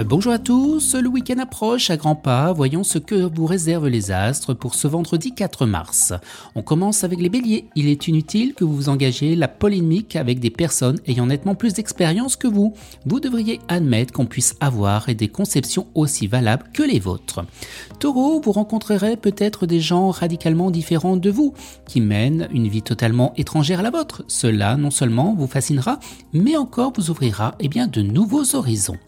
Euh, bonjour à tous, le week-end approche à grands pas, voyons ce que vous réservent les astres pour ce vendredi 4 mars. On commence avec les béliers, il est inutile que vous vous engagez la polémique avec des personnes ayant nettement plus d'expérience que vous. Vous devriez admettre qu'on puisse avoir des conceptions aussi valables que les vôtres. Taureau, vous rencontrerez peut-être des gens radicalement différents de vous, qui mènent une vie totalement étrangère à la vôtre. Cela non seulement vous fascinera, mais encore vous ouvrira eh de nouveaux horizons.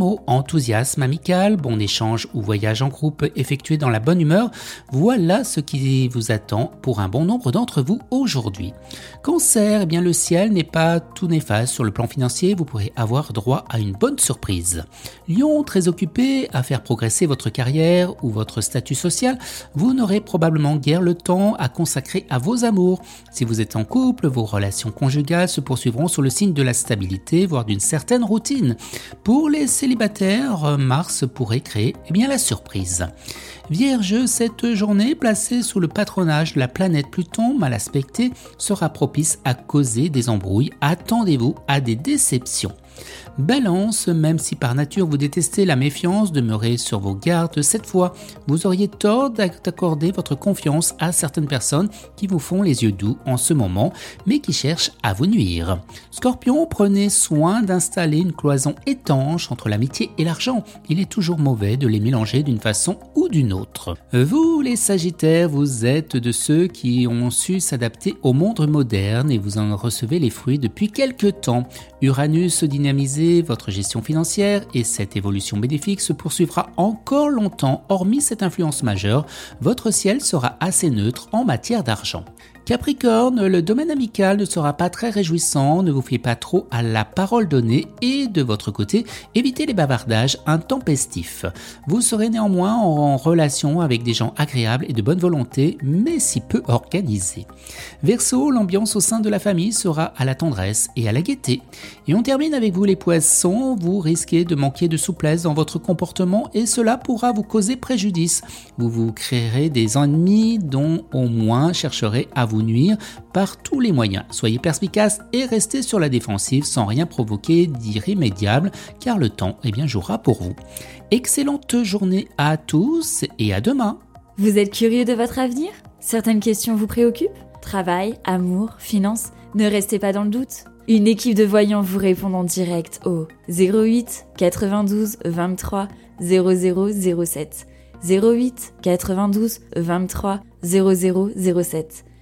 Enthousiasme amical, bon échange ou voyage en groupe effectué dans la bonne humeur, voilà ce qui vous attend pour un bon nombre d'entre vous aujourd'hui. Cancer, eh bien le ciel n'est pas tout néfaste sur le plan financier, vous pourrez avoir droit à une bonne surprise. Lion, très occupé à faire progresser votre carrière ou votre statut social, vous n'aurez probablement guère le temps à consacrer à vos amours. Si vous êtes en couple, vos relations conjugales se poursuivront sur le signe de la stabilité, voire d'une certaine routine. Pour les célibataires, Mars pourrait créer eh bien, la surprise. Vierge, cette journée placée sous le patronage de la planète Pluton mal aspectée sera propice à causer des embrouilles. Attendez-vous à des déceptions. Balance, même si par nature vous détestez la méfiance, demeurez sur vos gardes. Cette fois, vous auriez tort d'accorder votre confiance à certaines personnes qui vous font les yeux doux en ce moment, mais qui cherchent à vous nuire. Scorpion, prenez soin d'installer une cloison étanche entre l'amitié et l'argent. Il est toujours mauvais de les mélanger d'une façon ou d'une autre. Vous, les Sagittaires, vous êtes de ceux qui ont su s'adapter au monde moderne et vous en recevez les fruits depuis quelques temps. Uranus votre gestion financière et cette évolution bénéfique se poursuivra encore longtemps. Hormis cette influence majeure, votre ciel sera assez neutre en matière d'argent. Capricorne, le domaine amical ne sera pas très réjouissant, ne vous fiez pas trop à la parole donnée et de votre côté, évitez les bavardages intempestifs. Vous serez néanmoins en relation avec des gens agréables et de bonne volonté, mais si peu organisés. Verseau, l'ambiance au sein de la famille sera à la tendresse et à la gaieté. Et on termine avec vous les poissons, vous risquez de manquer de souplesse dans votre comportement et cela pourra vous causer préjudice. Vous vous créerez des ennemis dont au moins chercherez à nuire par tous les moyens. Soyez perspicace et restez sur la défensive sans rien provoquer d'irrémédiable car le temps eh bien, jouera pour vous. Excellente journée à tous et à demain. Vous êtes curieux de votre avenir? Certaines questions vous préoccupent? Travail, amour, finances Ne restez pas dans le doute. Une équipe de voyants vous répond en direct au 08 92 23 0007. 08 92 23 0007.